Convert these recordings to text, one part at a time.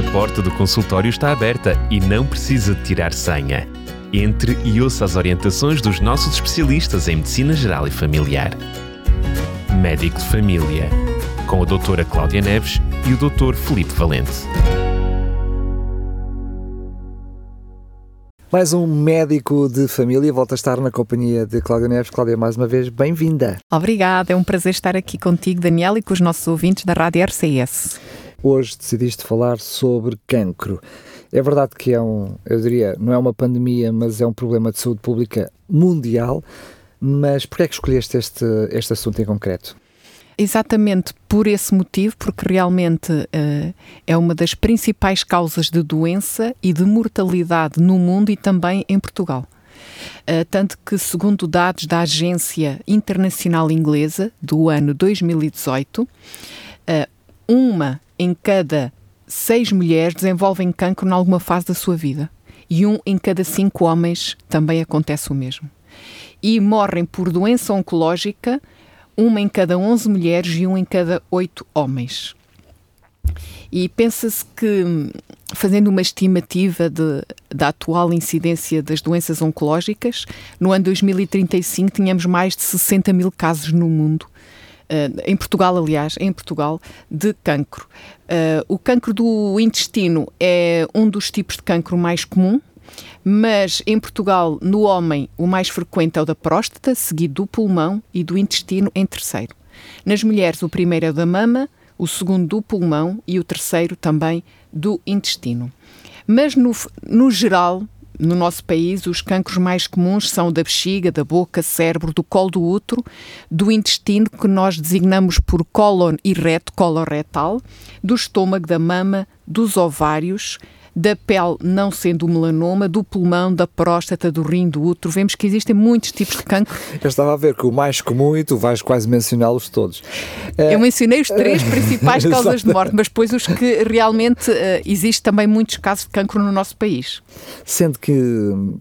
A porta do consultório está aberta e não precisa de tirar senha. Entre e ouça as orientações dos nossos especialistas em Medicina Geral e Familiar. Médico de Família, com a doutora Cláudia Neves e o doutor Felipe Valente. Mais um médico de família volta a estar na companhia de Cláudia Neves. Cláudia, mais uma vez, bem-vinda. Obrigada, é um prazer estar aqui contigo, Daniel, e com os nossos ouvintes da Rádio RCS. Hoje decidiste falar sobre cancro. É verdade que é um, eu diria, não é uma pandemia, mas é um problema de saúde pública mundial. Mas porquê é que escolheste este, este assunto em concreto? Exatamente por esse motivo, porque realmente uh, é uma das principais causas de doença e de mortalidade no mundo e também em Portugal. Uh, tanto que, segundo dados da Agência Internacional Inglesa do ano 2018, uh, uma em cada seis mulheres desenvolvem cancro em alguma fase da sua vida e um em cada cinco homens também acontece o mesmo. E morrem por doença oncológica uma em cada 11 mulheres e um em cada 8 homens. E pensa-se que, fazendo uma estimativa de, da atual incidência das doenças oncológicas, no ano 2035 tínhamos mais de 60 mil casos no mundo, em Portugal, aliás, em Portugal, de cancro. Uh, o cancro do intestino é um dos tipos de cancro mais comum, mas em Portugal, no homem, o mais frequente é o da próstata, seguido do pulmão e do intestino em terceiro. Nas mulheres, o primeiro é o da mama, o segundo do pulmão e o terceiro também do intestino. Mas no, no geral, no nosso país, os cancros mais comuns são da bexiga, da boca, cérebro, do colo do útero, do intestino, que nós designamos por cólon e reto, coloretal, do estômago, da mama, dos ovários, da pele não sendo o melanoma, do pulmão, da próstata, do rim, do útero. Vemos que existem muitos tipos de cancro. Eu estava a ver que o mais comum, e tu vais quase mencioná-los todos. Eu mencionei os três principais causas de morte, mas depois os que realmente uh, existe também muitos casos de cancro no nosso país. Sendo que,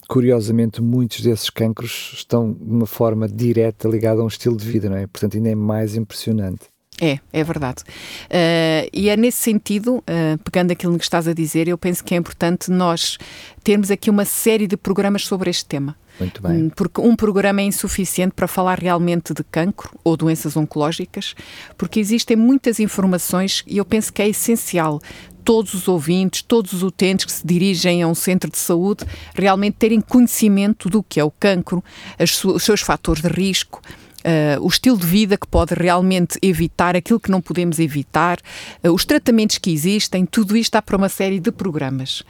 curiosamente, muitos desses cancros estão de uma forma direta ligada a um estilo de vida, não é? Portanto, ainda é mais impressionante. É, é verdade. Uh, e é nesse sentido, uh, pegando aquilo que estás a dizer, eu penso que é importante nós termos aqui uma série de programas sobre este tema. Muito bem. Hum, porque um programa é insuficiente para falar realmente de cancro ou doenças oncológicas, porque existem muitas informações e eu penso que é essencial todos os ouvintes, todos os utentes que se dirigem a um centro de saúde realmente terem conhecimento do que é o cancro, os seus fatores de risco, Uh, o estilo de vida que pode realmente evitar aquilo que não podemos evitar, uh, os tratamentos que existem, tudo isto dá para uma série de programas.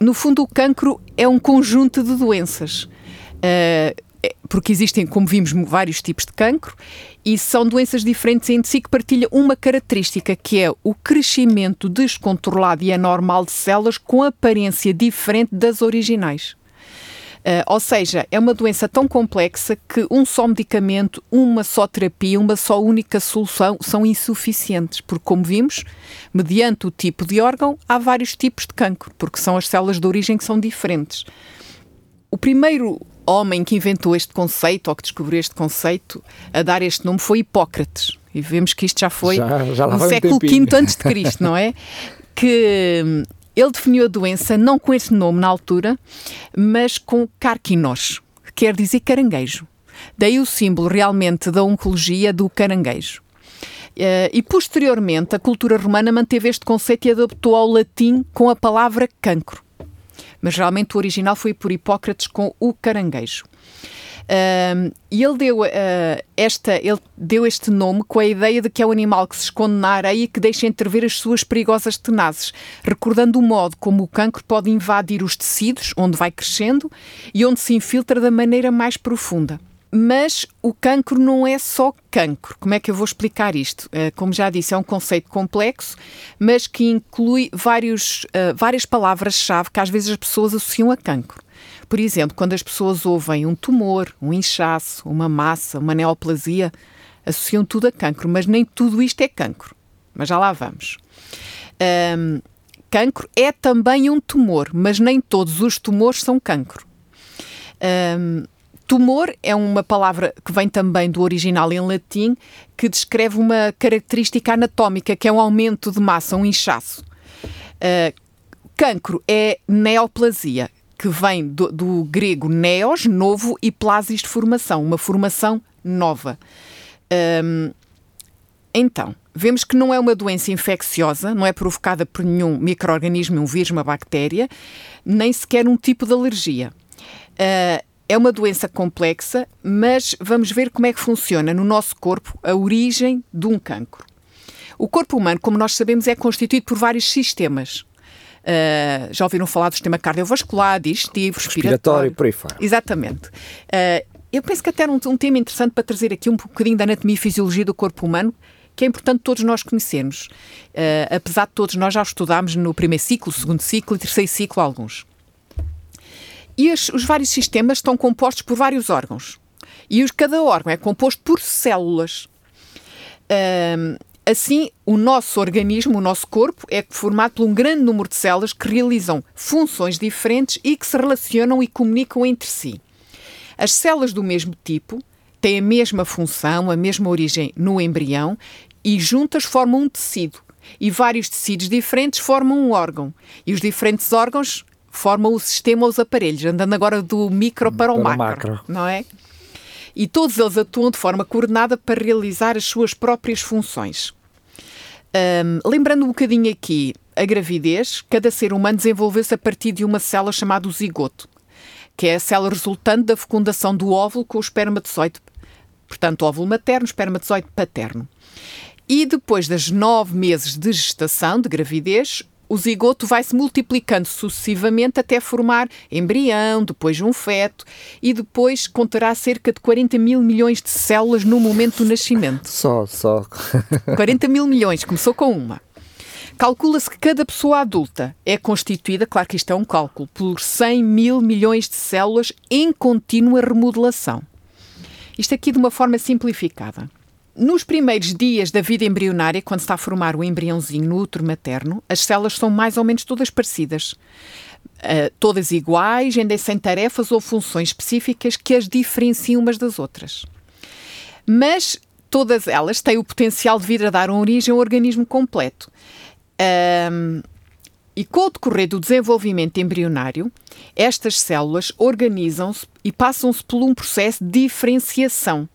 No fundo, o cancro é um conjunto de doenças. É, porque existem, como vimos, vários tipos de cancro e são doenças diferentes entre si que partilham uma característica que é o crescimento descontrolado e anormal de células com aparência diferente das originais. Uh, ou seja, é uma doença tão complexa que um só medicamento, uma só terapia, uma só única solução são insuficientes, porque, como vimos, mediante o tipo de órgão, há vários tipos de cancro, porque são as células de origem que são diferentes. O primeiro homem que inventou este conceito, ou que descobriu este conceito, a dar este nome foi Hipócrates. E vemos que isto já foi já, já no século V antes de Cristo, não é? Que ele definiu a doença não com esse nome na altura, mas com carquinos, que quer dizer caranguejo. Daí o símbolo realmente da oncologia do caranguejo. Uh, e posteriormente a cultura romana manteve este conceito e adaptou ao latim com a palavra cancro. Mas realmente o original foi por Hipócrates com o caranguejo. E ele deu, uh, esta, ele deu este nome com a ideia de que é um animal que se esconde na areia e que deixa entrever as suas perigosas tenazes, recordando o modo como o cancro pode invadir os tecidos, onde vai crescendo e onde se infiltra da maneira mais profunda. Mas o cancro não é só cancro. Como é que eu vou explicar isto? Uh, como já disse, é um conceito complexo, mas que inclui vários, uh, várias palavras-chave que às vezes as pessoas associam a cancro. Por exemplo, quando as pessoas ouvem um tumor, um inchaço, uma massa, uma neoplasia, associam tudo a cancro, mas nem tudo isto é cancro. Mas já lá vamos. Um, cancro é também um tumor, mas nem todos os tumores são cancro. Um, Tumor é uma palavra que vem também do original em latim, que descreve uma característica anatómica, que é um aumento de massa, um inchaço. Uh, cancro é neoplasia, que vem do, do, grego neos, novo, e plasis de formação, uma formação nova. Um, então, vemos que não é uma doença infecciosa, não é provocada por nenhum microorganismo, um vírus, uma bactéria, nem sequer um tipo de alergia. Uh, é uma doença complexa, mas vamos ver como é que funciona no nosso corpo a origem de um cancro. O corpo humano, como nós sabemos, é constituído por vários sistemas. Uh, já ouviram falar do sistema cardiovascular, digestivo, respiratório. Respiratório, por aí fora. Exatamente. Uh, eu penso que até era um, um, tema interessante para trazer aqui um bocadinho da anatomia e fisiologia do corpo humano, que é importante todos nós conhecermos. Uh, apesar de todos nós já estudámos no primeiro ciclo, segundo ciclo e terceiro ciclo alguns. E as, os vários sistemas estão compostos por vários órgãos. E os, cada órgão é composto por células. Um, assim, o nosso organismo, o nosso corpo, é formado por um grande número de células que realizam funções diferentes e que se relacionam e comunicam entre si. As células do mesmo tipo têm a mesma função, a mesma origem no embrião e juntas formam um tecido. E vários tecidos diferentes formam um órgão. E os diferentes órgãos formam o sistema os aparelhos, andando agora do micro para o, para macro, macro, não é? E todos eles atuam de forma coordenada para realizar as suas próprias funções. Um, lembrando um bocadinho aqui a gravidez, cada ser humano desenvolveu-se a partir de uma célula chamada zigoto, que é a célula resultante da fecundação do óvulo com o espermatozoide, portanto, óvulo materno, espermatozoide paterno. E depois das nove meses de gestação, de gravidez, o zigoto vai se multiplicando sucessivamente até formar embrião, depois um feto e depois conterá cerca de 40 mil milhões de células no momento do nascimento. Só, só. 40 mil milhões, começou com uma. Calcula-se que cada pessoa adulta é constituída, claro que isto é um cálculo, por 100 mil milhões de células em contínua remodelação. Isto aqui de uma forma simplificada. Nos primeiros dias da vida embrionária, quando se está a formar o embriãozinho no útero materno, as células são mais ou menos todas parecidas. Uh, todas iguais, ainda sem tarefas ou funções específicas que as diferenciam umas das outras. Mas todas elas têm o potencial de vir a dar origem a um organismo completo. Um, e com o decorrer do desenvolvimento embrionário, estas células organizam-se e passam-se por um processo de diferenciação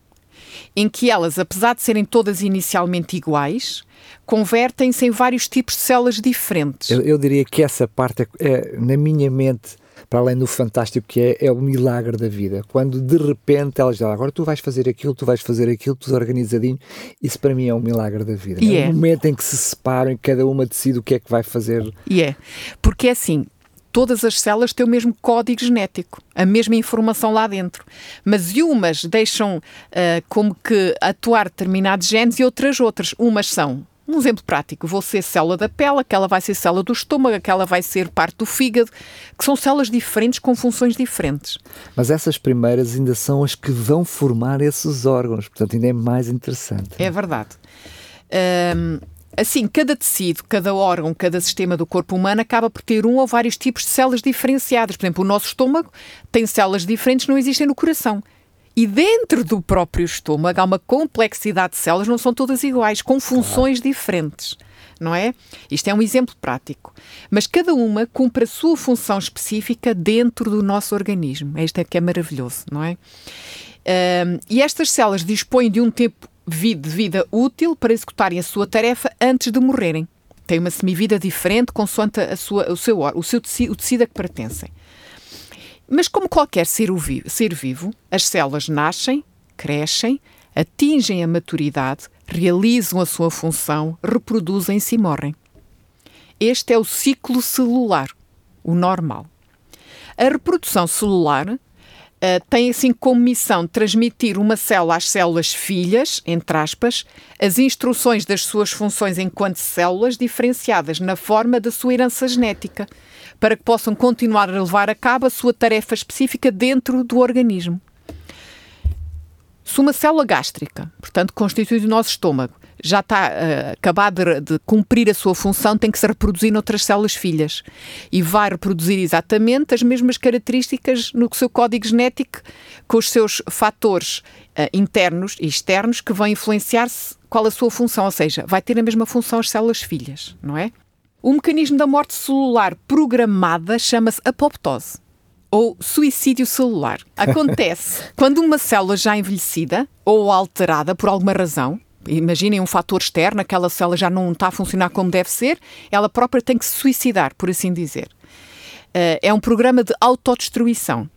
em que elas, apesar de serem todas inicialmente iguais, convertem-se em vários tipos de células diferentes. Eu, eu diria que essa parte, é, é, na minha mente, para além do fantástico que é, é o milagre da vida. Quando de repente elas dizem, agora tu vais fazer aquilo, tu vais fazer aquilo, tudo organizadinho, isso para mim é o milagre da vida. E é, é o momento em que se separam e cada uma decide o que é que vai fazer. E é, porque é assim, todas as células têm o mesmo código genético, a mesma informação lá dentro. Mas umas deixam uh, como que atuar determinados genes e outras outras. Umas são um exemplo prático, vou ser célula da pele, aquela vai ser célula do estômago, aquela vai ser parte do fígado, que são células diferentes com funções diferentes. Mas essas primeiras ainda são as que vão formar esses órgãos, portanto ainda é mais interessante. É verdade. Um, Assim, cada tecido, cada órgão, cada sistema do corpo humano acaba por ter um ou vários tipos de células diferenciadas. Por exemplo, o nosso estômago tem células diferentes que não existem no coração. E dentro do próprio estômago há uma complexidade de células, não são todas iguais, com funções diferentes. Não é? Isto é um exemplo prático. Mas cada uma cumpre a sua função específica dentro do nosso organismo. Isto é que é maravilhoso, não é? Um, e estas células dispõem de um tempo vida útil para executarem a sua tarefa antes de morrerem. Têm uma semivida diferente consoante a sua, o, seu, o seu tecido, o tecido a que pertencem. Mas como qualquer ser, ser vivo, as células nascem, crescem, atingem a maturidade, realizam a sua função, reproduzem-se e morrem. Este é o ciclo celular, o normal. A reprodução celular Uh, tem assim como missão transmitir uma célula às células filhas, entre aspas, as instruções das suas funções enquanto células diferenciadas na forma da sua herança genética, para que possam continuar a levar a cabo a sua tarefa específica dentro do organismo. Se uma célula gástrica, portanto constitui o nosso estômago, já está uh, acabado de, de, cumprir a sua função, tem que se reproduzir noutras células filhas. E vai reproduzir exatamente as mesmas características no seu código genético, com os seus fatores uh, internos e externos que vão influenciar-se qual a sua função, ou seja, vai ter a mesma função as células filhas, não é? O mecanismo da morte celular programada chama-se apoptose ou suicídio celular. Acontece quando uma célula já envelhecida ou alterada por alguma razão, imaginem um fator externo, aquela célula já não está a funcionar como deve ser, ela própria tem que se suicidar, por assim dizer. Eh, é um programa de autodestruição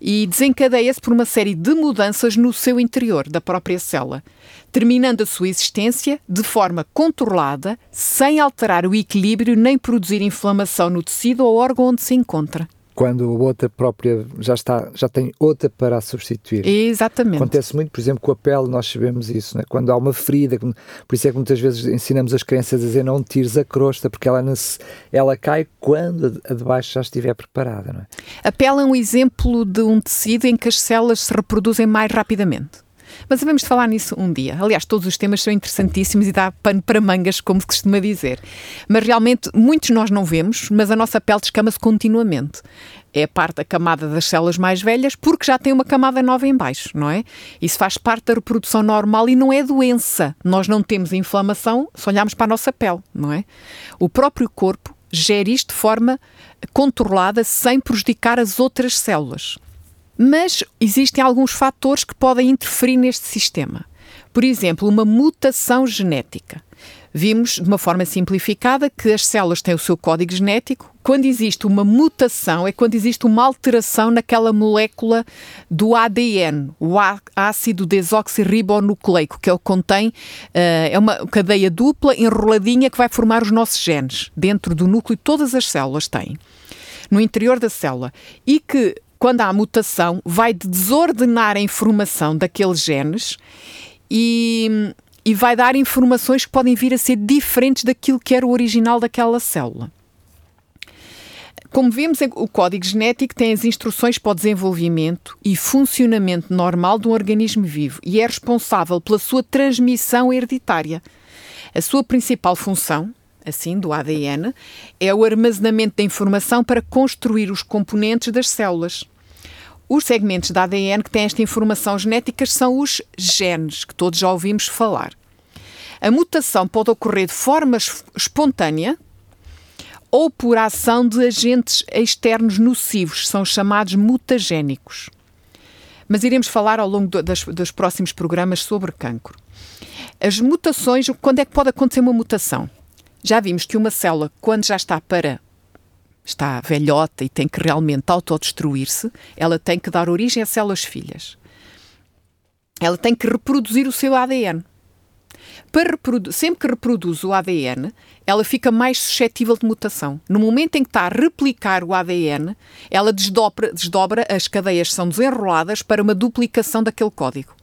e desencadeia-se por uma série de mudanças no seu interior da própria célula, terminando a sua existência de forma controlada, sem alterar o equilíbrio nem produzir inflamação no tecido ou órgão onde se encontra quando a outra própria já está já tem outra para a substituir. Exatamente. Acontece muito, por exemplo, com a pele, nós sabemos isso, né? quando há uma ferida, por isso é que muitas vezes ensinamos as crianças a dizer não tires a crosta, porque ela, ela cai quando a de baixo já estiver preparada. Não é? A pele é um exemplo de um tecido em que as células se reproduzem mais rapidamente. Mas devemos falar nisso um dia. Aliás, todos os temas são interessantíssimos e dá pano para mangas, como se costuma dizer. Mas realmente, muitos nós não vemos, mas a nossa pele descama-se continuamente. É parte da camada das células mais velhas, porque já tem uma camada nova em baixo, não é? Isso faz parte da reprodução normal e não é doença. Nós não temos inflamação se olharmos para a nossa pele, não é? O próprio corpo gera isto de forma controlada, sem prejudicar as outras células. Mas existem alguns fatores que podem interferir neste sistema. Por exemplo, uma mutação genética. Vimos de uma forma simplificada que as células têm o seu código genético. Quando existe uma mutação, é quando existe uma alteração naquela molécula do ADN, o ácido desoxirribonucleico, que que contém, uh, é uma cadeia dupla enroladinha que vai formar os nossos genes. Dentro do núcleo, todas as células têm. No interior da célula. E que quando há mutação, vai desordenar a informação daqueles genes e, e vai dar informações que podem vir a ser diferentes daquilo que era o original daquela célula. Como vemos, o código genético tem as instruções para o desenvolvimento e funcionamento normal de um organismo vivo e é responsável pela sua transmissão hereditária. A sua principal função assim, do ADN, é o armazenamento da informação para construir os componentes das células. Os segmentos da ADN que têm esta informação genética são os genes, que todos já ouvimos falar. A mutação pode ocorrer de forma espontânea ou por ação de agentes externos nocivos, são chamados mutagénicos. Mas iremos falar ao longo do, das, dos próximos programas sobre cancro. As mutações, quando é que pode acontecer uma mutação? Já vimos que uma célula, quando já está para está velhota e tem que realmente autodestruir-se, ela tem que dar origem a células filhas. Ela tem que reproduzir o seu ADN. Sempre que reproduz o ADN, ela fica mais suscetível de mutação. No momento em que está a replicar o ADN, ela desdobra, desdobra as cadeias são desenroladas para uma duplicação daquele código,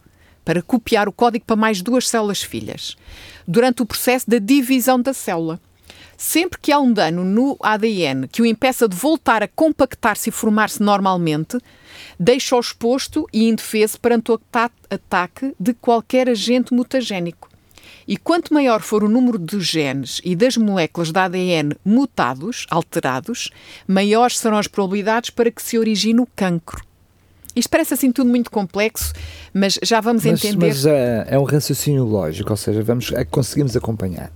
para copiar o código para mais duas células filhas, durante o processo da divisão da célula. Sempre que há um dano no ADN que o impeça de voltar a compactar-se e formar-se normalmente, deixa-o exposto e indefeso perante o ataque de qualquer agente mutagénico. E quanto maior for o número de genes e das moléculas de ADN mutados, alterados, maiores serão as probabilidades para que se origine o cancro. Isto parece assim tudo muito complexo, mas já vamos mas, entender. Mas é, é um raciocínio lógico, ou seja, vamos, é, conseguimos acompanhar.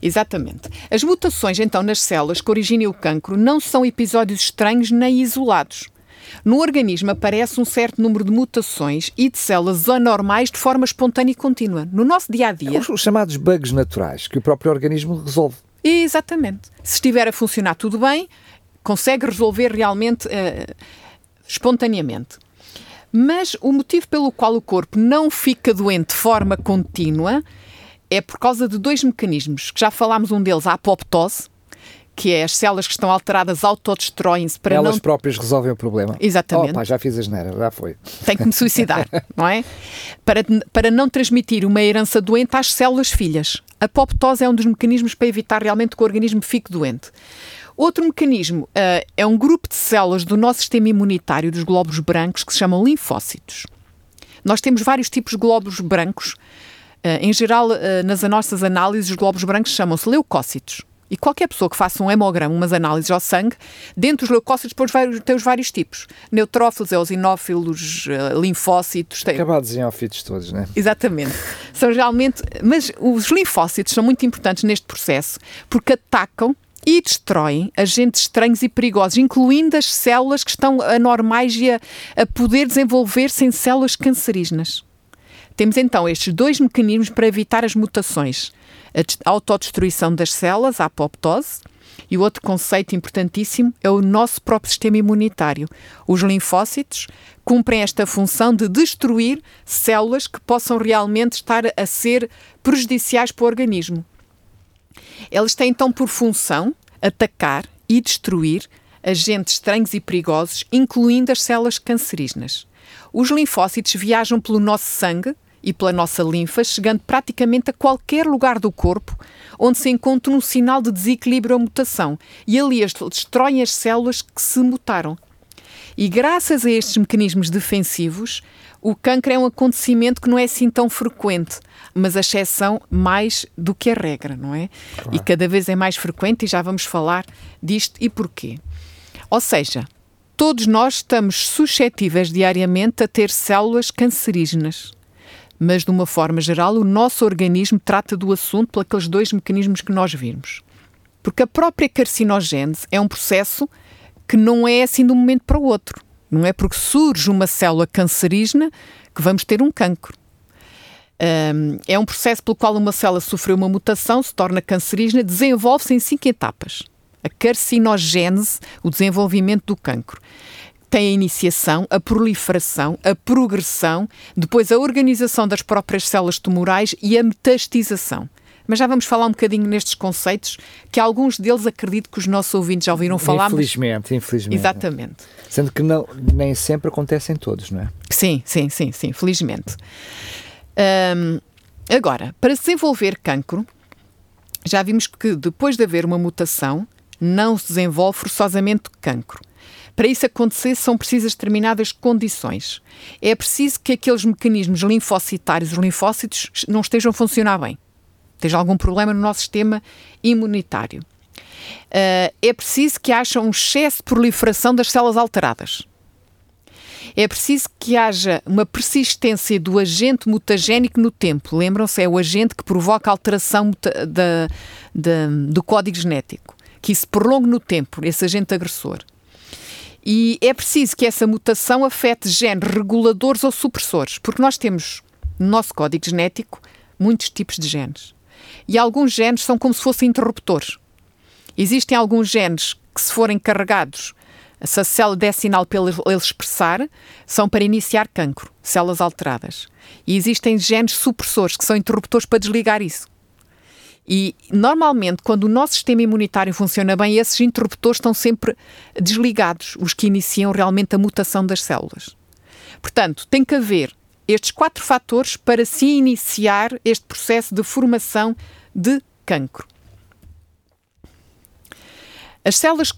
Exatamente. As mutações, então, nas células que originem o cancro não são episódios estranhos nem isolados. No organismo aparece um certo número de mutações e de células anormais de forma espontânea e contínua. No nosso dia a dia. Os chamados bugs naturais que o próprio organismo resolve. Exatamente. Se estiver a funcionar tudo bem, consegue resolver realmente uh, espontaneamente. Mas o motivo pelo qual o corpo não fica doente de forma contínua é por causa de dois mecanismos, que já falámos um deles, a apoptose, que é as células que estão alteradas autodestroem-se para Elas não... próprias resolvem o problema. Exatamente. Opa, já fiz a geneira, já foi. Tem que me suicidar, não é? Para, para não transmitir uma herança doente às células filhas. A apoptose é um dos mecanismos para evitar realmente que o organismo fique doente. Outro mecanismo uh, é um grupo de células do nosso sistema imunitário, dos glóbulos brancos, que se chamam linfócitos. Nós temos vários tipos de glóbulos brancos em geral, nas nossas análises, os glóbulos brancos chamam-se leucócitos. E qualquer pessoa que faça um hemograma, umas análises ao sangue, dentro dos leucócitos depois vai, tem os vários tipos. Neutrófilos, eosinófilos, uh, linfócitos. Tem... Acabados em ófitos todos, não é? Exatamente. São realmente... Mas os linfócitos são muito importantes neste processo porque atacam e destroem agentes estranhos e perigosos, incluindo as células que estão anormais e a, a poder desenvolver-se em células cancerígenas. Temos então estes dois mecanismos para evitar as mutações a autodestruição das células, a apoptose, e o outro conceito importantíssimo é o nosso próprio sistema imunitário. Os linfócitos cumprem esta função de destruir células que possam realmente estar a ser prejudiciais para o organismo. Eles têm então por função atacar e destruir agentes estranhos e perigosos, incluindo as células cancerígenas. Os linfócitos viajam pelo nosso sangue e pela nossa linfa, chegando praticamente a qualquer lugar do corpo onde se encontra um sinal de desequilíbrio ou mutação, e ali destroem as células que se mutaram. E graças a estes mecanismos defensivos, o câncer é um acontecimento que não é assim tão frequente, mas a exceção mais do que a regra, não é? Claro. E cada vez é mais frequente e já vamos falar disto e porquê. Ou seja, todos nós estamos suscetíveis diariamente a ter células cancerígenas mas de uma forma geral, o nosso organismo trata do assunto por aqueles dois mecanismos que nós vimos. Porque a própria carcinogênese é um processo que não é assim de um momento para o outro. Não é porque surge uma célula cancerígena que vamos ter um cancro. Um, é um processo pelo qual uma célula sofreu uma mutação, se torna cancerígena, desenvolve-se em cinco etapas. A carcinogênese, o desenvolvimento do cancro tem a iniciação, a proliferação, a progressão, depois a organização das próprias células tumorais e a metastização. Mas já vamos falar um bocadinho nestes conceitos, que alguns deles acredito que os nossos ouvintes já ouviram falar. Infelizmente, infelizmente. Exatamente. Sendo que não, nem sempre acontecem todos, não é? Sim, sim, sim, sim, felizmente. Agora, para desenvolver cancro, já vimos que depois de haver uma mutação, não se desenvolve forçosamente cancro. Para isso acontecer, são precisas determinadas condições. É preciso que aqueles mecanismos linfocitários, os linfócitos, não estejam a funcionar bem. Esteja algum problema no nosso sistema imunitário. Uh, é preciso que haja um excesso de proliferação das células alteradas. É preciso que haja uma persistência do agente mutagénico no tempo. Lembram-se, é o agente que provoca alteração do código genético. Que isso prolongue no tempo, esse agente agressor. E é preciso que essa mutação afete genes reguladores ou supressores, porque nós temos no nosso código genético muitos tipos de genes. E alguns genes são como se fossem interruptores. Existem alguns genes que, se forem carregados, se a célula der sinal para ele expressar, são para iniciar cancro, células alteradas. E existem genes supressores, que são interruptores para desligar isso. E normalmente, quando o nosso sistema imunitário funciona bem, esses interruptores estão sempre desligados, os que iniciam realmente a mutação das células. Portanto, tem que haver estes quatro fatores para se iniciar este processo de formação de cancro. As células uh,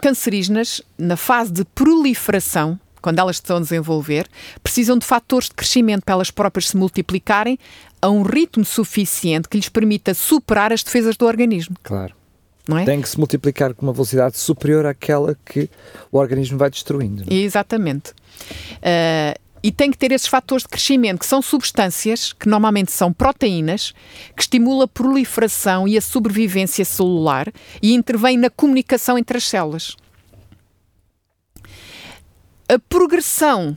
cancerígenas, na fase de proliferação, quando elas estão a desenvolver, precisam de fatores de crescimento para elas próprias se multiplicarem a um ritmo suficiente que lhes permita superar as defesas do organismo. Claro. É? Tem que se multiplicar com uma velocidade superior àquela que o organismo vai destruindo. É? Exatamente. Uh, e tem que ter esses fatores de crescimento, que são substâncias, que normalmente são proteínas, que estimulam a proliferação e a sobrevivência celular e intervêm na comunicação entre as células a progressão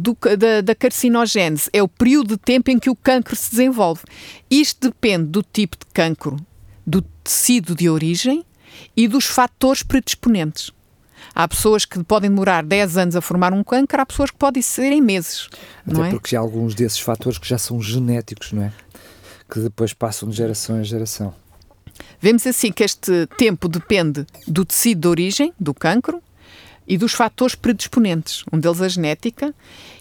do, da, da, carcinogênese é o período de tempo em que o cancro se desenvolve. Isto depende do tipo de cancro, do tecido de origem e dos fatores predisponentes. Há pessoas que podem demorar 10 anos a formar um câncer, há pessoas que podem ser em meses. Até não é? porque há alguns desses fatores que já são genéticos, não é? Que depois passam de geração em geração. Vemos assim que este tempo depende do tecido de origem, do cancro, e dos fatores predisponentes, um deles a genética,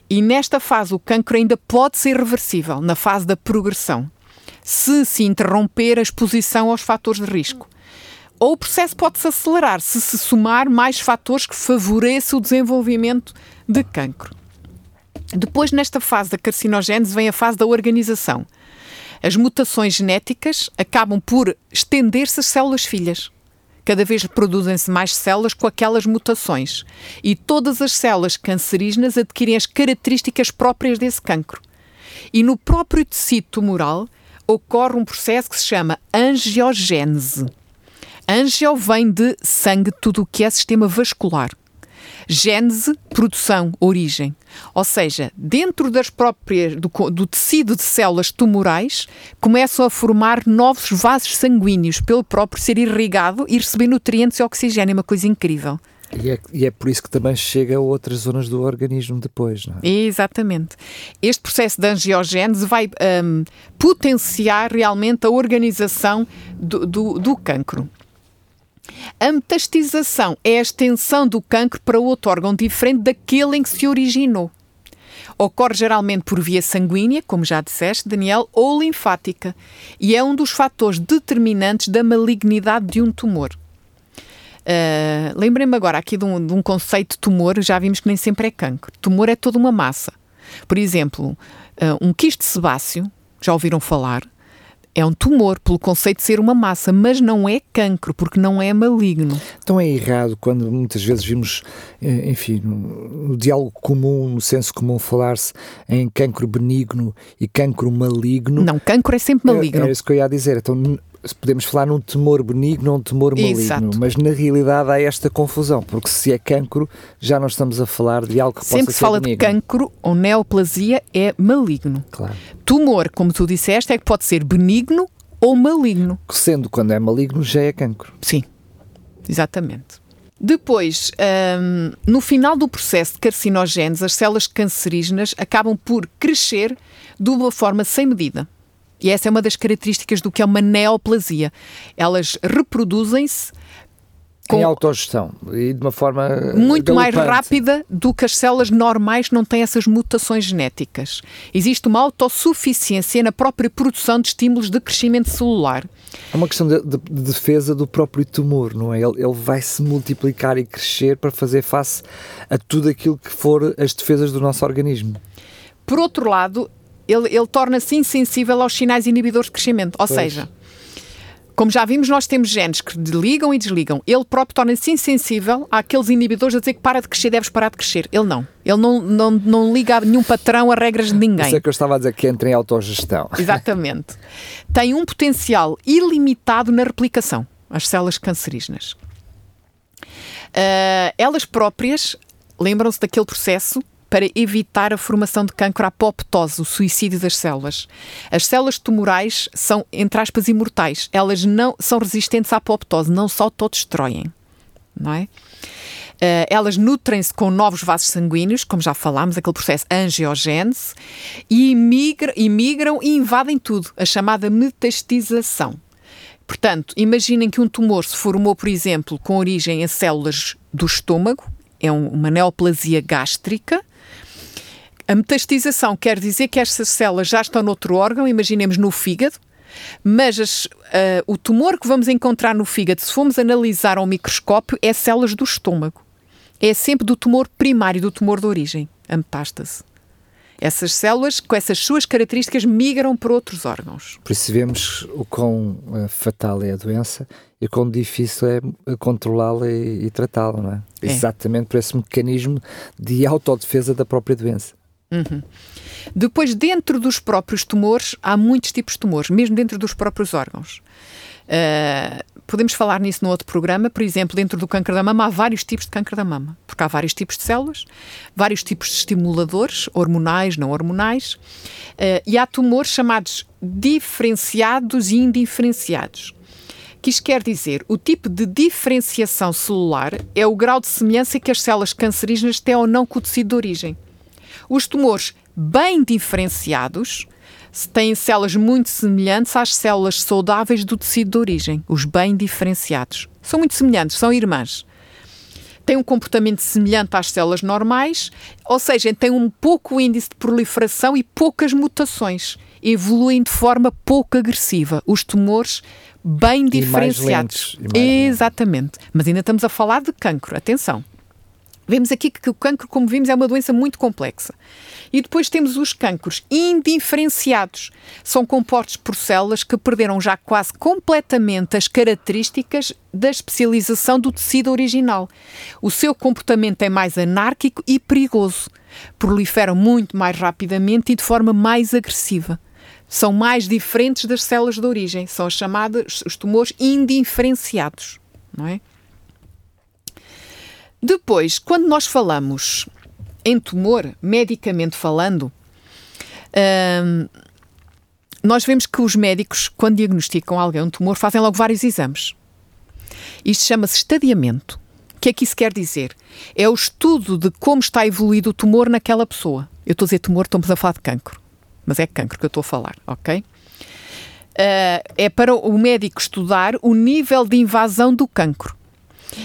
e nesta fase o cancro ainda pode ser reversível, na fase da progressão, se se interromper a exposição aos fatores de risco. Ou o processo pode-se acelerar se se somar mais fatores que favoreçam o desenvolvimento de cancro. Depois, nesta fase da carcinogênese, vem a fase da organização. As mutações genéticas acabam por estender-se às células filhas. Cada vez produzem-se mais células com aquelas mutações. E todas as células cancerígenas adquirem as características próprias desse cancro. E no próprio tecido tumoral ocorre um processo que se chama angiogênese. Angio vem de sangue, tudo o que é sistema vascular. Gênese, produção, origem. Ou seja, dentro das próprias, do, do, tecido de células tumorais, começam a formar novos vasos sanguíneos pelo próprio ser irrigado e receber nutrientes e oxigênio. É uma coisa incrível. E é, e é, por isso que também chega a outras zonas do organismo depois, não é? Exatamente. Este processo de angiogênese vai um, potenciar realmente a organização do, do, do cancro. A metastização é a extensão do cancro para outro órgão diferente daquele em que se originou. Ocorre geralmente por via sanguínea, como já disseste, Daniel, ou linfática, e é um dos fatores determinantes da malignidade de um tumor. Uh, Lembrem-me agora aqui de um, de um conceito de tumor, já vimos que nem sempre é cancro. Tumor é toda uma massa. Por exemplo, uh, um quiste sebáceo, já ouviram falar, é um tumor, pelo conceito de ser uma massa, mas não é cancro, porque não é maligno. Então é errado quando muitas vezes vimos, eh, enfim, no, diálogo comum, no senso comum, falar-se em cancro benigno e cancro maligno. Não, cancro é sempre maligno. É, é isso que eu ia dizer. Então podemos falar num tumor benigno ou um tumor maligno, Exato. mas na realidade há esta confusão, porque se é cancro, já não estamos a falar de algo que Sempre possa ser se fala benigno. de cancro ou neoplasia é maligno. Claro. Tumor, como tu disseste, é que pode ser benigno ou maligno. Sendo quando é maligno, já é cancro. Sim, exatamente. Depois, hum, no final do processo de carcinogénese, as células cancerígenas acabam por crescer de uma forma sem medida. E essa é uma das características do que é uma neoplasia. Elas reproduzem-se com em autogestão e de uma forma muito galopante. mais rápida do que as células normais não têm essas mutações genéticas. Existe uma autossuficiência na própria produção de estímulos de crescimento celular. É uma questão de, de, de defesa do próprio tumor, não é? Ele, ele, vai se multiplicar e crescer para fazer face a tudo aquilo que for as defesas do nosso organismo. Por outro lado, ele, ele torna-se insensível aos sinais inibidores de crescimento. Ou pois. seja, como já vimos, nós temos genes que ligam e desligam. Ele próprio torna-se insensível àqueles inibidores a dizer que para de crescer, deves parar de crescer. Ele não. Ele não, não, não liga a nenhum patrão a regras de ninguém. Isso é que eu estava a dizer que entra em autogestão. Exatamente. Tem um potencial ilimitado na replicação, as células cancerígenas. Uh, elas próprias lembram-se daquele processo para evitar a formação de cancro, apoptose, o suicídio das células. As células tumorais são, entre aspas, imortais. Elas não são resistentes à apoptose, não se autodestroem. Não é? Uh, elas nutrem-se com novos vasos sanguíneos, como já falámos, aquele processo angiogênese, e migra, migram e invadem tudo, a chamada metastização. Portanto, imaginem que um tumor se formou, por exemplo, com origem em células do estômago, é um, uma neoplasia gástrica, a metastização quer dizer que estas células já estão noutro órgão, imaginemos no fígado, mas as, uh, o tumor que vamos encontrar no fígado, se formos analisar ao microscópio, é células do estômago. É sempre do tumor primário, do tumor de origem, a metástase. Essas células, com essas suas características, migram para outros órgãos. Vemos o quão uh, fatal é a doença e o quão difícil é controlá-la e, e tratá-la, não é? é? Exatamente por esse mecanismo de autodefesa da própria doença. Uhum. Depois, dentro dos próprios tumores, há muitos tipos de tumores, mesmo dentro dos próprios órgãos. Uh, podemos falar nisso no outro programa, por exemplo, dentro do câncer da mama há vários tipos de câncer da mama, porque há vários tipos de células, vários tipos de estimuladores, hormonais, não hormonais, uh, e há tumores chamados diferenciados e indiferenciados. Que isto quer dizer, o tipo de diferenciação celular é o grau de semelhança que as células cancerígenas têm ou não com o tecido de origem. Os tumores bem diferenciados têm células muito semelhantes às células saudáveis do tecido de origem, os bem diferenciados. São muito semelhantes, são irmãs. Têm um comportamento semelhante às células normais, ou seja, têm um pouco índice de proliferação e poucas mutações. Evoluem de forma pouco agressiva. Os tumores bem diferenciados. Lentos, Exatamente. Mas ainda estamos a falar de cancro, atenção. Vemos aqui que o cancro, como vimos, é uma doença muito complexa. E depois temos os cancros indiferenciados. São compostos por células que perderam já quase completamente as características da especialização do tecido original. O seu comportamento é mais anárquico e perigoso. Proliferam muito mais rapidamente e de forma mais agressiva. São mais diferentes das células de origem. São chamados os tumores indiferenciados. Não é? Depois, quando nós falamos em tumor, medicamente falando, hum, nós vemos que os médicos, quando diagnosticam alguém um tumor, fazem logo vários exames. Isto chama-se estadiamento. O que é que isso quer dizer? É o estudo de como está evoluído o tumor naquela pessoa. Eu estou a dizer tumor, estamos a falar de cancro. Mas é cancro que eu estou a falar, ok? Uh, é para o médico estudar o nível de invasão do cancro.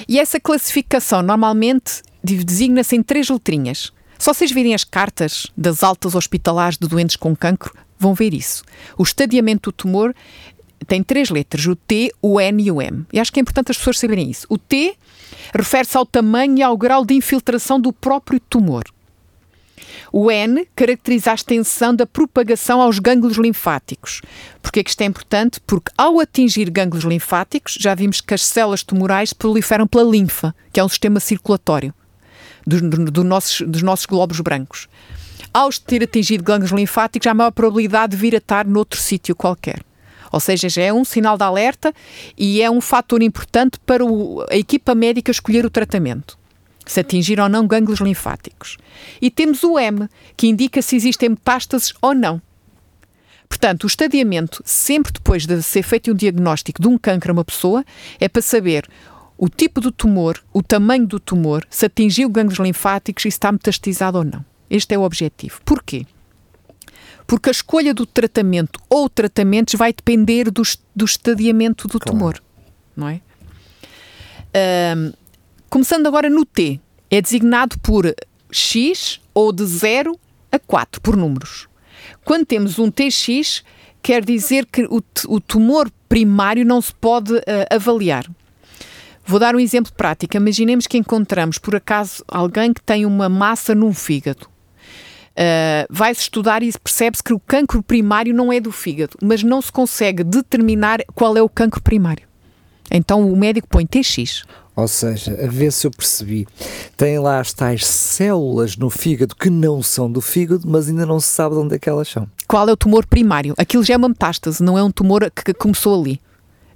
E essa classificação normalmente designa-se em três letrinhas. Se vocês virem as cartas das altas hospitalares de doentes com cancro, vão ver isso. O estadiamento do tumor tem três letras, o T, o N e o M. E acho que é importante as pessoas saberem isso. O T refere-se ao tamanho e ao grau de infiltração do próprio tumor. O N caracteriza a extensão da propagação aos gânglios linfáticos. Porquê que isto é importante? Porque ao atingir gânglios linfáticos, já vimos que as células tumorais proliferam pela linfa, que é um sistema circulatório do, do, do nossos, dos nossos glóbulos brancos. Ao ter atingido gânglios linfáticos, há maior probabilidade de vir a estar noutro sítio qualquer. Ou seja, já é um sinal de alerta e é um fator importante para o, a equipa médica escolher o tratamento se atingir ou não gânglios linfáticos. E temos o M, que indica se existem metástases ou não. Portanto, o estadiamento, sempre depois de ser feito um diagnóstico de um câncer a uma pessoa, é para saber o tipo do tumor, o tamanho do tumor, se atingiu gânglios linfáticos e se está metastizado ou não. Este é o objetivo. Porquê? Porque a escolha do tratamento ou tratamentos vai depender do, do estadiamento do claro. tumor, não é? Um, Começando agora no T, é designado por X ou de 0 a 4, por números. Quando temos um TX, quer dizer que o, o tumor primário não se pode uh, avaliar. Vou dar um exemplo prático. Imaginemos que encontramos, por acaso, alguém que tem uma massa num fígado. Uh, Vai-se estudar e percebe-se que o cancro primário não é do fígado, mas não se consegue determinar qual é o cancro primário. Então o médico põe TX. Ou seja, a ver se eu percebi, tem lá as tais células no fígado que não são do fígado, mas ainda não se sabe de onde é que elas são. Qual é o tumor primário? Aquilo já é uma metástase, não é um tumor que começou ali.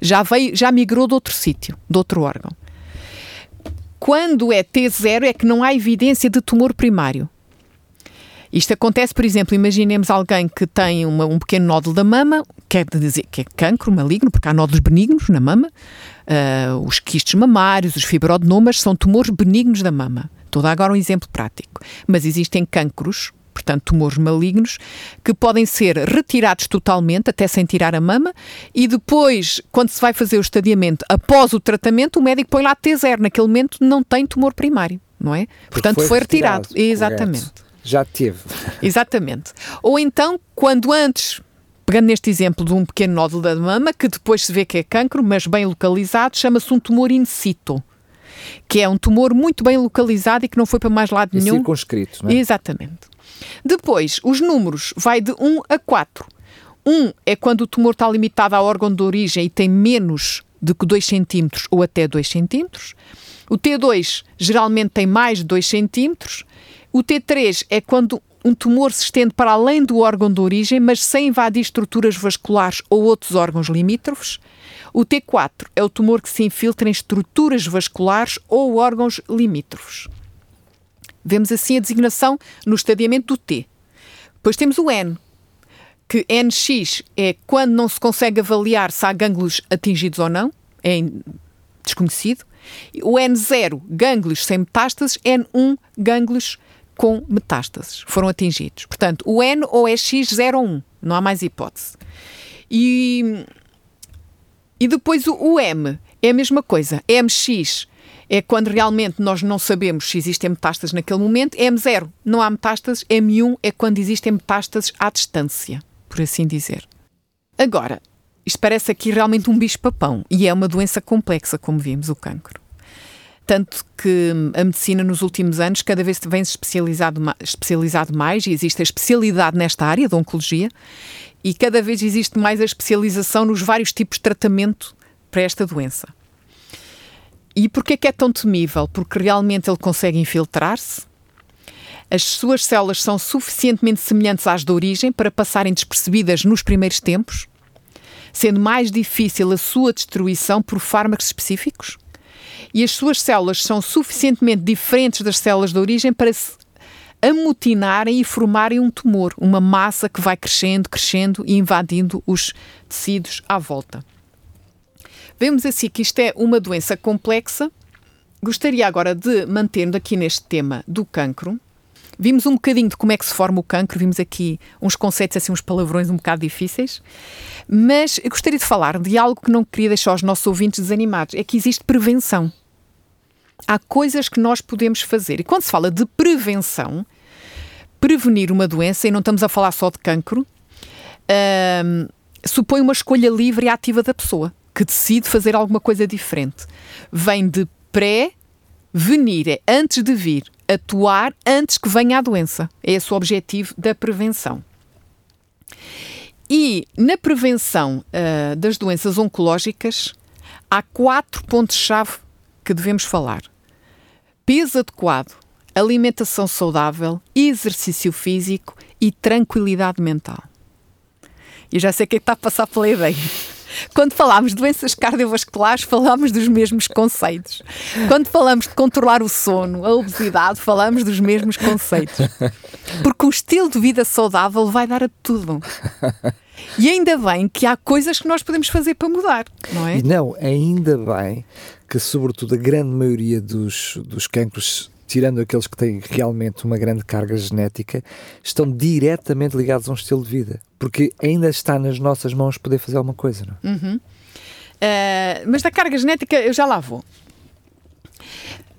Já veio, já migrou de outro sítio, de outro órgão. Quando é T0 é que não há evidência de tumor primário. Isto acontece, por exemplo, imaginemos alguém que tem uma, um pequeno nódulo da mama, quer dizer que é cancro maligno, porque há nódulos benignos na mama, Uh, os quistes mamários, os fibroadenomas são tumores benignos da mama. Estou a dar agora um exemplo prático. Mas existem cancros, portanto, tumores malignos, que podem ser retirados totalmente, até sem tirar a mama, e depois, quando se vai fazer o estadiamento, após o tratamento, o médico põe lá T0. Naquele momento não tem tumor primário, não é? Porque portanto, foi, foi retirado. retirado. Exatamente. Correto. Já teve. Exatamente. Ou então, quando antes Pegando neste exemplo de um pequeno nódulo da mama, que depois se vê que é cancro, mas bem localizado, chama-se um tumor in situ, que é um tumor muito bem localizado e que não foi para mais lado e nenhum. circunscrito, não é? Exatamente. Depois, os números vai de 1 a 4. 1 é quando o tumor está limitado ao órgão de origem e tem menos que 2 cm ou até 2 cm. O T2 geralmente tem mais de 2 cm. O T3 é quando um tumor se estende para além do órgão de origem, mas sem invadir estruturas vasculares ou outros órgãos limítrofes. O T4 é o tumor que se infiltra em estruturas vasculares ou órgãos limítrofes. Vemos assim a designação no estadiamento do T. Depois temos o N, que NX é quando não se consegue avaliar se há gânglios atingidos ou não, é desconhecido. O N0, gânglios sem metástases, N1, gânglios com metástases, foram atingidos. Portanto, o N ou é X0 ou 1, não há mais hipótese. E, e depois o, o M é a mesma coisa. MX é quando realmente nós não sabemos se existem metástases naquele momento. M0 não há metástases. M1 é quando existem metástases à distância, por assim dizer. Agora, isto parece aqui realmente um bicho-papão e é uma doença complexa, como vimos, o cancro. Tanto que a medicina nos últimos anos cada vez vem se especializado, especializado mais e existe a especialidade nesta área da oncologia e cada vez existe mais a especialização nos vários tipos de tratamento para esta doença. E porquê que é tão temível? Porque realmente ele consegue infiltrar-se, as suas células são suficientemente semelhantes às da origem para passarem despercebidas nos primeiros tempos, sendo mais difícil a sua destruição por fármacos específicos, e as suas células são suficientemente diferentes das células da origem para se amotinarem e formarem um tumor, uma massa que vai crescendo, crescendo e invadindo os tecidos à volta. Vemos assim que isto é uma doença complexa. Gostaria agora de manter-nos aqui neste tema do cancro. Vimos um bocadinho de como é que se forma o cancro, vimos aqui uns conceitos, assim, uns palavrões um bocado difíceis, mas eu gostaria de falar de algo que não queria deixar os nossos ouvintes desanimados: é que existe prevenção. Há coisas que nós podemos fazer. E quando se fala de prevenção, prevenir uma doença, e não estamos a falar só de cancro, supõe uma escolha livre e ativa da pessoa que decide fazer alguma coisa diferente. Vem de pré-venir, é antes de vir, atuar antes que venha a doença. É esse o objetivo da prevenção. E na prevenção uh, das doenças oncológicas, há quatro pontos-chave que devemos falar: peso adequado, alimentação saudável, exercício físico e tranquilidade mental. E já sei o que é que está a passar pela ideia. Quando falamos de doenças cardiovasculares, falamos dos mesmos conceitos. Quando falamos de controlar o sono, a obesidade, falamos dos mesmos conceitos. Porque um estilo de vida saudável vai dar a tudo. E ainda bem que há coisas que nós podemos fazer para mudar, não é? E não, ainda bem que, sobretudo, a grande maioria dos, dos cancros tirando aqueles que têm realmente uma grande carga genética, estão diretamente ligados a um estilo de vida. Porque ainda está nas nossas mãos poder fazer alguma coisa, não é? Uhum. Uh, mas da carga genética eu já lá vou.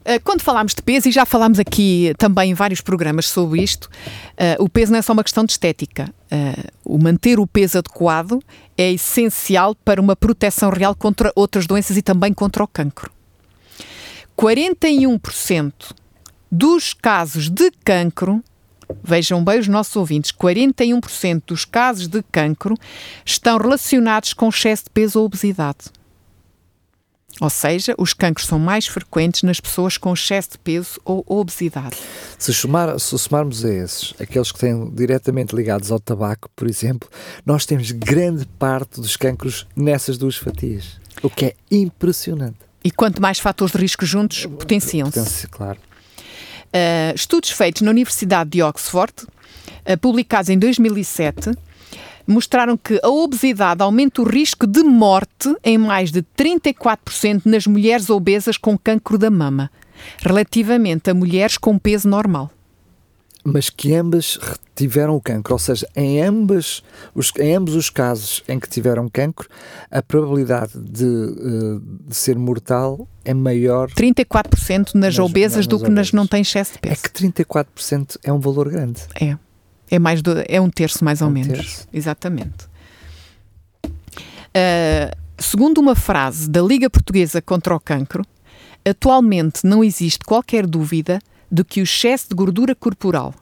Uh, quando falámos de peso, e já falámos aqui também em vários programas sobre isto, uh, o peso não é só uma questão de estética. o manter o peso adequado é essencial para uma proteção real contra outras doenças e também contra o cancro. 41% dos casos de cancro, vejam bem os nossos ouvintes, 41% dos casos de cancro estão relacionados com excesso de peso ou obesidade. Ou seja, os cancros são mais frequentes nas pessoas com excesso de peso ou obesidade. Se, somar, se somarmos a esses, aqueles que têm diretamente ligados ao tabaco, por exemplo, nós temos grande parte dos cancros nessas duas fatias, o que é impressionante. E quanto mais fatores de risco juntos, potenciam-se. Potencia, claro. Uh, estudos feitos na Universidade de Oxford, uh, publicados em 2007, mostraram que a obesidade aumenta o risco de morte em mais de 34% nas mulheres obesas com cancro da mama, relativamente a mulheres com peso normal mas que ambas tiveram o cancro, ou seja, em, ambas, os, em ambos os casos em que tiveram cancro, a probabilidade de, uh, de ser mortal é maior. 34% nas, nas obesas nas do que nas não têm excesso de peso. É que 34% é um valor grande. É. É, mais do, é um terço, mais ou um menos. Terço. Exatamente. Uh, segundo uma frase da Liga Portuguesa contra o Cancro, atualmente não existe qualquer dúvida de que o excesso de gordura corporal,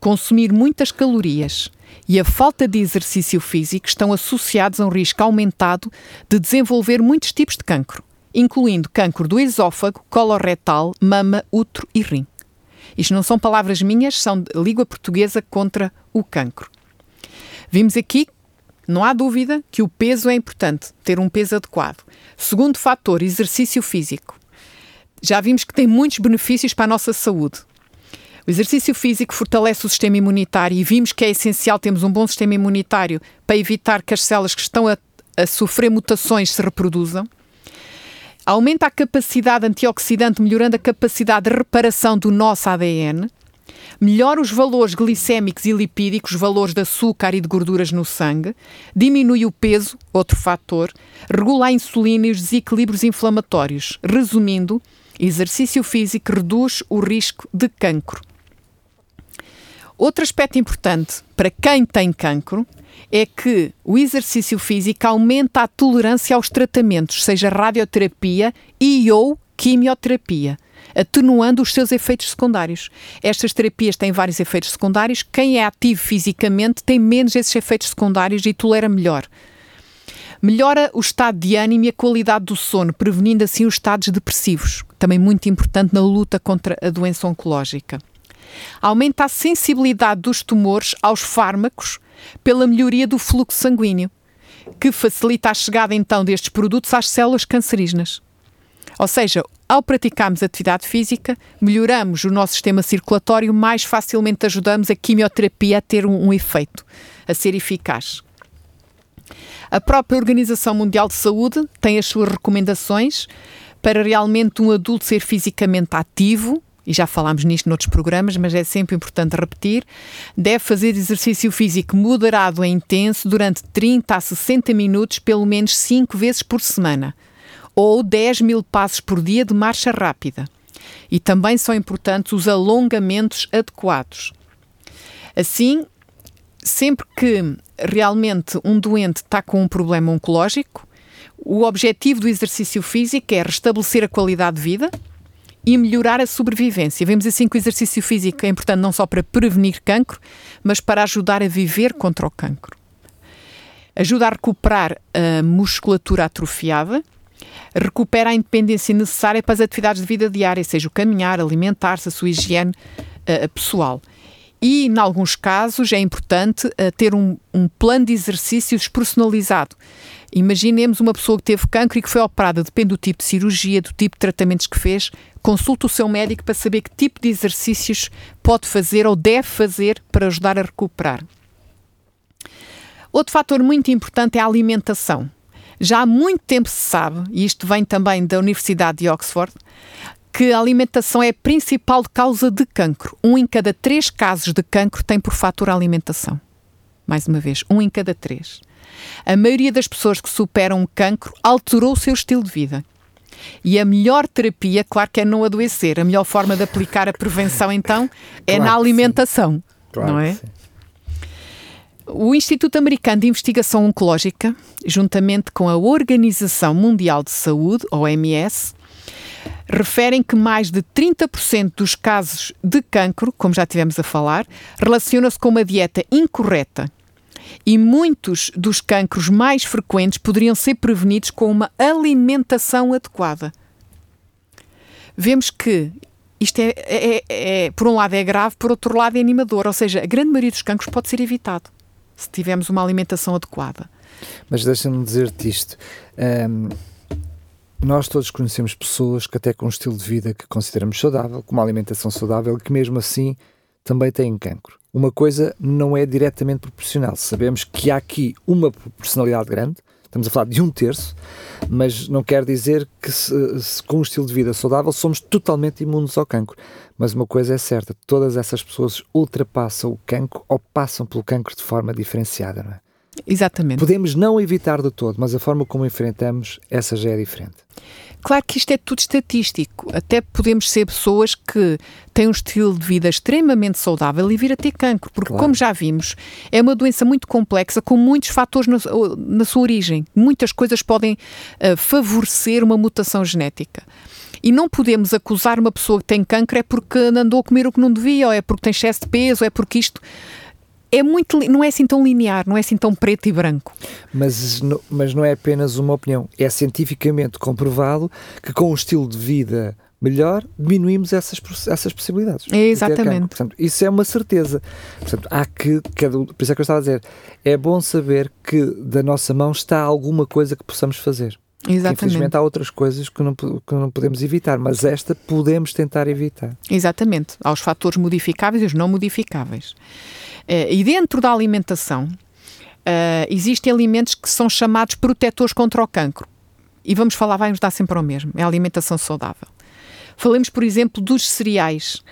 consumir muitas calorias e a falta de exercício físico estão associados a um risco aumentado de desenvolver muitos tipos de cancro, incluindo cancro do esófago, coloretal, mama, útero e rim. Isto não são palavras minhas, são de língua portuguesa contra o cancro. Vimos aqui, não há dúvida, que o peso é importante, ter um peso adequado. Segundo fator, exercício físico já vimos que tem muitos benefícios para a nossa saúde. O exercício físico fortalece o sistema imunitário e vimos que é essencial termos um bom sistema imunitário para evitar que as células que estão a, a sofrer mutações se reproduzam. Aumenta a capacidade antioxidante, melhorando a capacidade de reparação do nosso ADN. Melhora os valores glicémicos e lipídicos, valores de açúcar e de gorduras no sangue. Diminui o peso, outro fator. Regula a insulina e os desequilíbrios inflamatórios. Resumindo, Exercício físico reduz o risco de cancro. Outro aspecto importante para quem tem cancro é que o exercício físico aumenta a tolerância aos tratamentos, seja radioterapia e ou quimioterapia, atenuando os seus efeitos secundários. Estas terapias têm vários efeitos secundários. Quem é ativo fisicamente tem menos esses efeitos secundários e tolera melhor. Melhora o estado de ânimo e a qualidade do sono, prevenindo assim os estados depressivos, também muito importante na luta contra a doença oncológica. Aumenta a sensibilidade dos tumores aos fármacos pela melhoria do fluxo sanguíneo, que facilita a chegada então destes produtos às células cancerígenas. Ou seja, ao praticarmos atividade física, melhoramos o nosso sistema circulatório, mais facilmente ajudamos a quimioterapia a ter um, um efeito, a ser eficaz. A própria Organização Mundial de Saúde tem as suas recomendações para realmente um adulto ser fisicamente ativo, e já falámos nisto noutros programas, mas é sempre importante repetir, deve fazer exercício físico moderado e intenso durante 30 a 60 minutos, pelo menos 5 vezes por semana, ou 10 mil passos por dia de marcha rápida. E também são importantes os alongamentos adequados. Assim, sempre que realmente um doente está com um problema oncológico, o objetivo do exercício físico é restabelecer a qualidade de vida e melhorar a sobrevivência. Vemos assim que o exercício físico é importante não só para prevenir cancro, mas para ajudar a viver contra o cancro. Ajuda a recuperar a musculatura atrofiada, recupera a independência necessária para as atividades de vida diária, seja o caminhar, alimentar-se, a sua higiene uh, pessoal. E, em alguns casos, é importante uh, ter um, um, plano de exercícios personalizado. Imaginemos uma pessoa que teve cancro e que foi operada, depende do tipo de cirurgia, do tipo de tratamentos que fez, consulte o seu médico para saber que tipo de exercícios pode fazer ou deve fazer para ajudar a recuperar. Outro fator muito importante é a alimentação. Já há muito tempo se sabe, e isto vem também da Universidade de Oxford, que a alimentação é a principal causa de cancro. Um em cada três casos de cancro tem por fator a alimentação. Mais uma vez, um em cada três. A maioria das pessoas que superam o cancro alterou o seu estilo de vida. E a melhor terapia, claro que é não adoecer. A melhor forma de aplicar a prevenção, então, é claro na alimentação. Claro não é? O Instituto Americano de Investigação Oncológica, juntamente com a Organização Mundial de Saúde, OMS, referem que mais de 30% dos casos de cancro, como já tivemos a falar, relaciona-se com uma dieta incorreta. E muitos dos cancros mais frequentes poderiam ser prevenidos com uma alimentação adequada. Vemos que isto é, é, é, por um lado é grave, por outro lado é animador, ou seja, a grande maioria dos cancros pode ser evitado se tivermos uma alimentação adequada. Mas deixa-me dizer-te isto. Um nós todos conhecemos pessoas que até com um estilo de vida que consideramos saudável, com uma alimentação saudável, que mesmo assim também têm cancro. Uma coisa não é diretamente proporcional. Sabemos que há aqui uma proporcionalidade grande, estamos a falar de um terço, mas não quer dizer que se, se, com um estilo de vida saudável somos totalmente imunes ao cancro. Mas uma coisa é certa, todas essas pessoas ultrapassam o cancro ou passam pelo cancro de forma diferenciada, não é? Exatamente. Podemos não evitar de todo, mas a forma como enfrentamos, essa já é diferente. Claro que isto é tudo estatístico. Até podemos ser pessoas que têm um estilo de vida extremamente saudável e vir a ter cancro, porque, claro. como já vimos, é uma doença muito complexa com muitos fatores na, na sua origem. Muitas coisas podem uh, favorecer uma mutação genética. E não podemos acusar uma pessoa que tem cancro é porque andou a comer o que não devia, ou é porque tem excesso de peso, ou é porque isto é muito, não é assim tão linear, não é assim tão preto e branco. Mas, mas não é apenas uma opinião, é cientificamente comprovado que com um estilo de vida melhor, diminuímos essas, essas possibilidades. É exatamente. Portanto, isso é uma certeza. Portanto, há que, é por isso é que eu estava a dizer, é bom saber que da nossa mão está alguma coisa que possamos fazer. Exatamente. Infelizmente há outras coisas que não, que não podemos evitar, mas esta podemos tentar evitar. Exatamente. Há os fatores modificáveis e os não modificáveis. Uh, e dentro da alimentação, uh, existem alimentos que são chamados protetores contra o cancro. E vamos falar, vai-nos dar sempre ao mesmo: é a alimentação saudável. Falemos, por exemplo, dos cereais.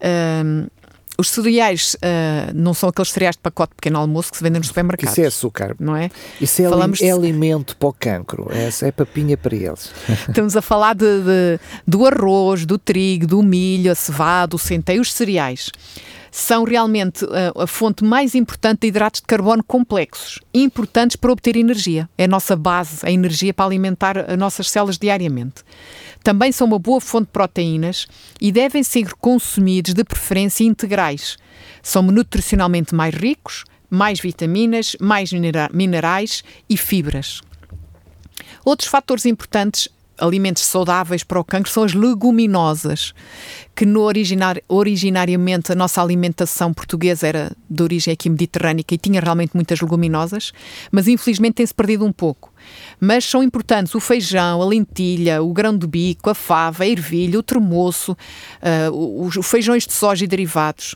Uh, os cereais uh, não são aqueles cereais de pacote de pequeno almoço que se vendem nos supermercados. Isso é açúcar. Não é? Isso é, Falamos é alimento para o cancro. É, é papinha para eles. Estamos a falar de, de, do arroz, do trigo, do milho, a cevada, o centeio, os cereais são realmente a, a, fonte mais importante de hidratos de carbono complexos, importantes para obter energia. É a nossa base, a energia para alimentar as nossas células diariamente. Também são uma boa fonte de proteínas e devem ser consumidos de preferência integrais. São nutricionalmente mais ricos, mais vitaminas, mais minerais e fibras. Outros fatores importantes alimentos saudáveis para o cancro são as leguminosas, que no originar, originariamente a nossa alimentação portuguesa era de origem aqui mediterrânica e tinha realmente muitas leguminosas, mas infelizmente tem-se perdido um pouco. Mas são importantes o feijão, a lentilha, o grão de bico, a fava, a ervilha, o tremoço, uh, os, feijões de soja e derivados.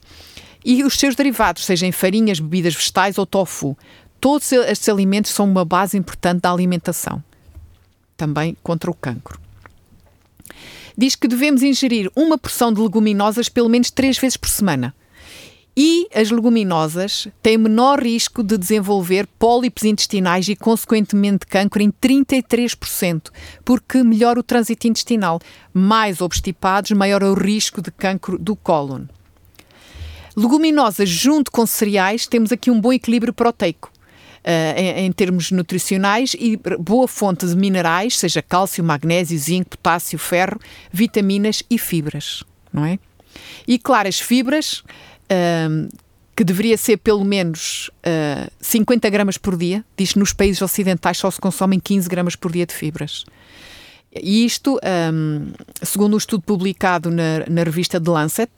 E os seus derivados, sejam farinhas, bebidas vegetais ou tofu. Todos estes alimentos são uma base importante da alimentação também contra o cancro. Diz que devemos ingerir uma porção de leguminosas pelo menos três vezes por semana. E as leguminosas têm menor risco de desenvolver pólipos intestinais e, consequentemente, cancro em 33%, porque melhora o trânsito intestinal. Mais obstipados, maior é o risco de cancro do cólon. Leguminosas junto com cereais, temos aqui um bom equilíbrio proteico. Uh, em, em, termos nutricionais e boa fonte de minerais, seja cálcio, magnésio, zinco, potássio, ferro, vitaminas e fibras, não é? E claro, as fibras, uh, que deveria ser pelo menos uh, 50 gramas por dia, diz que nos países ocidentais só se consomem 15 gramas por dia de fibras. E isto, um, segundo um estudo publicado na, na revista The Lancet,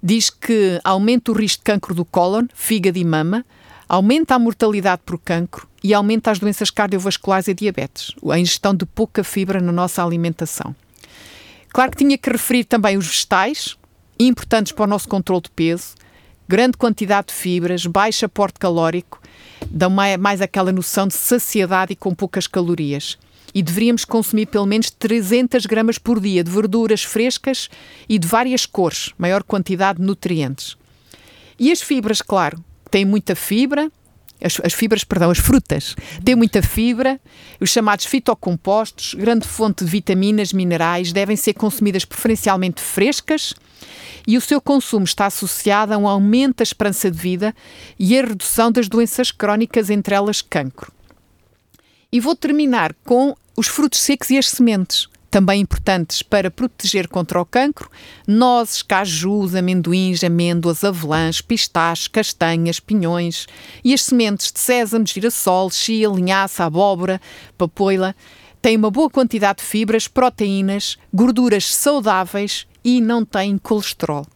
diz que aumenta o risco de cancro do cólon, fígado e mama, aumenta a mortalidade por cancro e aumenta as doenças cardiovasculares e diabetes, a ingestão de pouca fibra na nossa alimentação. Claro que tinha que referir também os vegetais, importantes para o nosso controle de peso, grande quantidade de fibras, baixo aporte calórico, dão mais aquela noção de saciedade e com poucas calorias. E deveríamos consumir pelo menos 300 gramas por dia de verduras frescas e de várias cores, maior quantidade de nutrientes. E as fibras, claro, tem muita fibra, as, as, fibras, perdão, as frutas têm muita fibra, os chamados fitocompostos, grande fonte de vitaminas, minerais, devem ser consumidas preferencialmente frescas e o seu consumo está associado a um aumento da esperança de vida e a redução das doenças crónicas, entre elas cancro. E vou terminar com os frutos secos e as sementes também importantes para proteger contra o cancro, nozes, cajus, amendoins, amêndoas, avelãs, pistachos, castanhas, pinhões e as sementes de sésamo, girassol, chia, linhaça, abóbora, papoila têm uma boa quantidade de fibras, proteínas, gorduras saudáveis e não têm colesterol.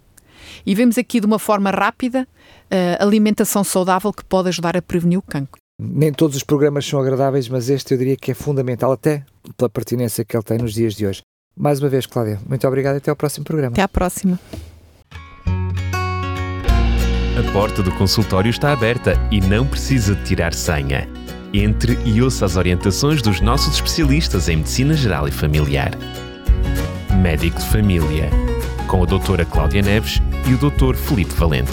E vemos aqui de uma forma rápida a eh, alimentação saudável que pode ajudar a prevenir o cancro. Nem todos os programas são agradáveis, mas este eu diria que é fundamental, até pela pertinência que ele tem nos dias de hoje. Mais uma vez, Cláudia, muito obrigado e até ao próximo programa. Até à próxima. A porta do consultório está aberta e não precisa de tirar senha. Entre e ouça as orientações dos nossos especialistas em Medicina Geral e Familiar. Médico de Família, com a doutora Cláudia Neves e o doutor Felipe Valente.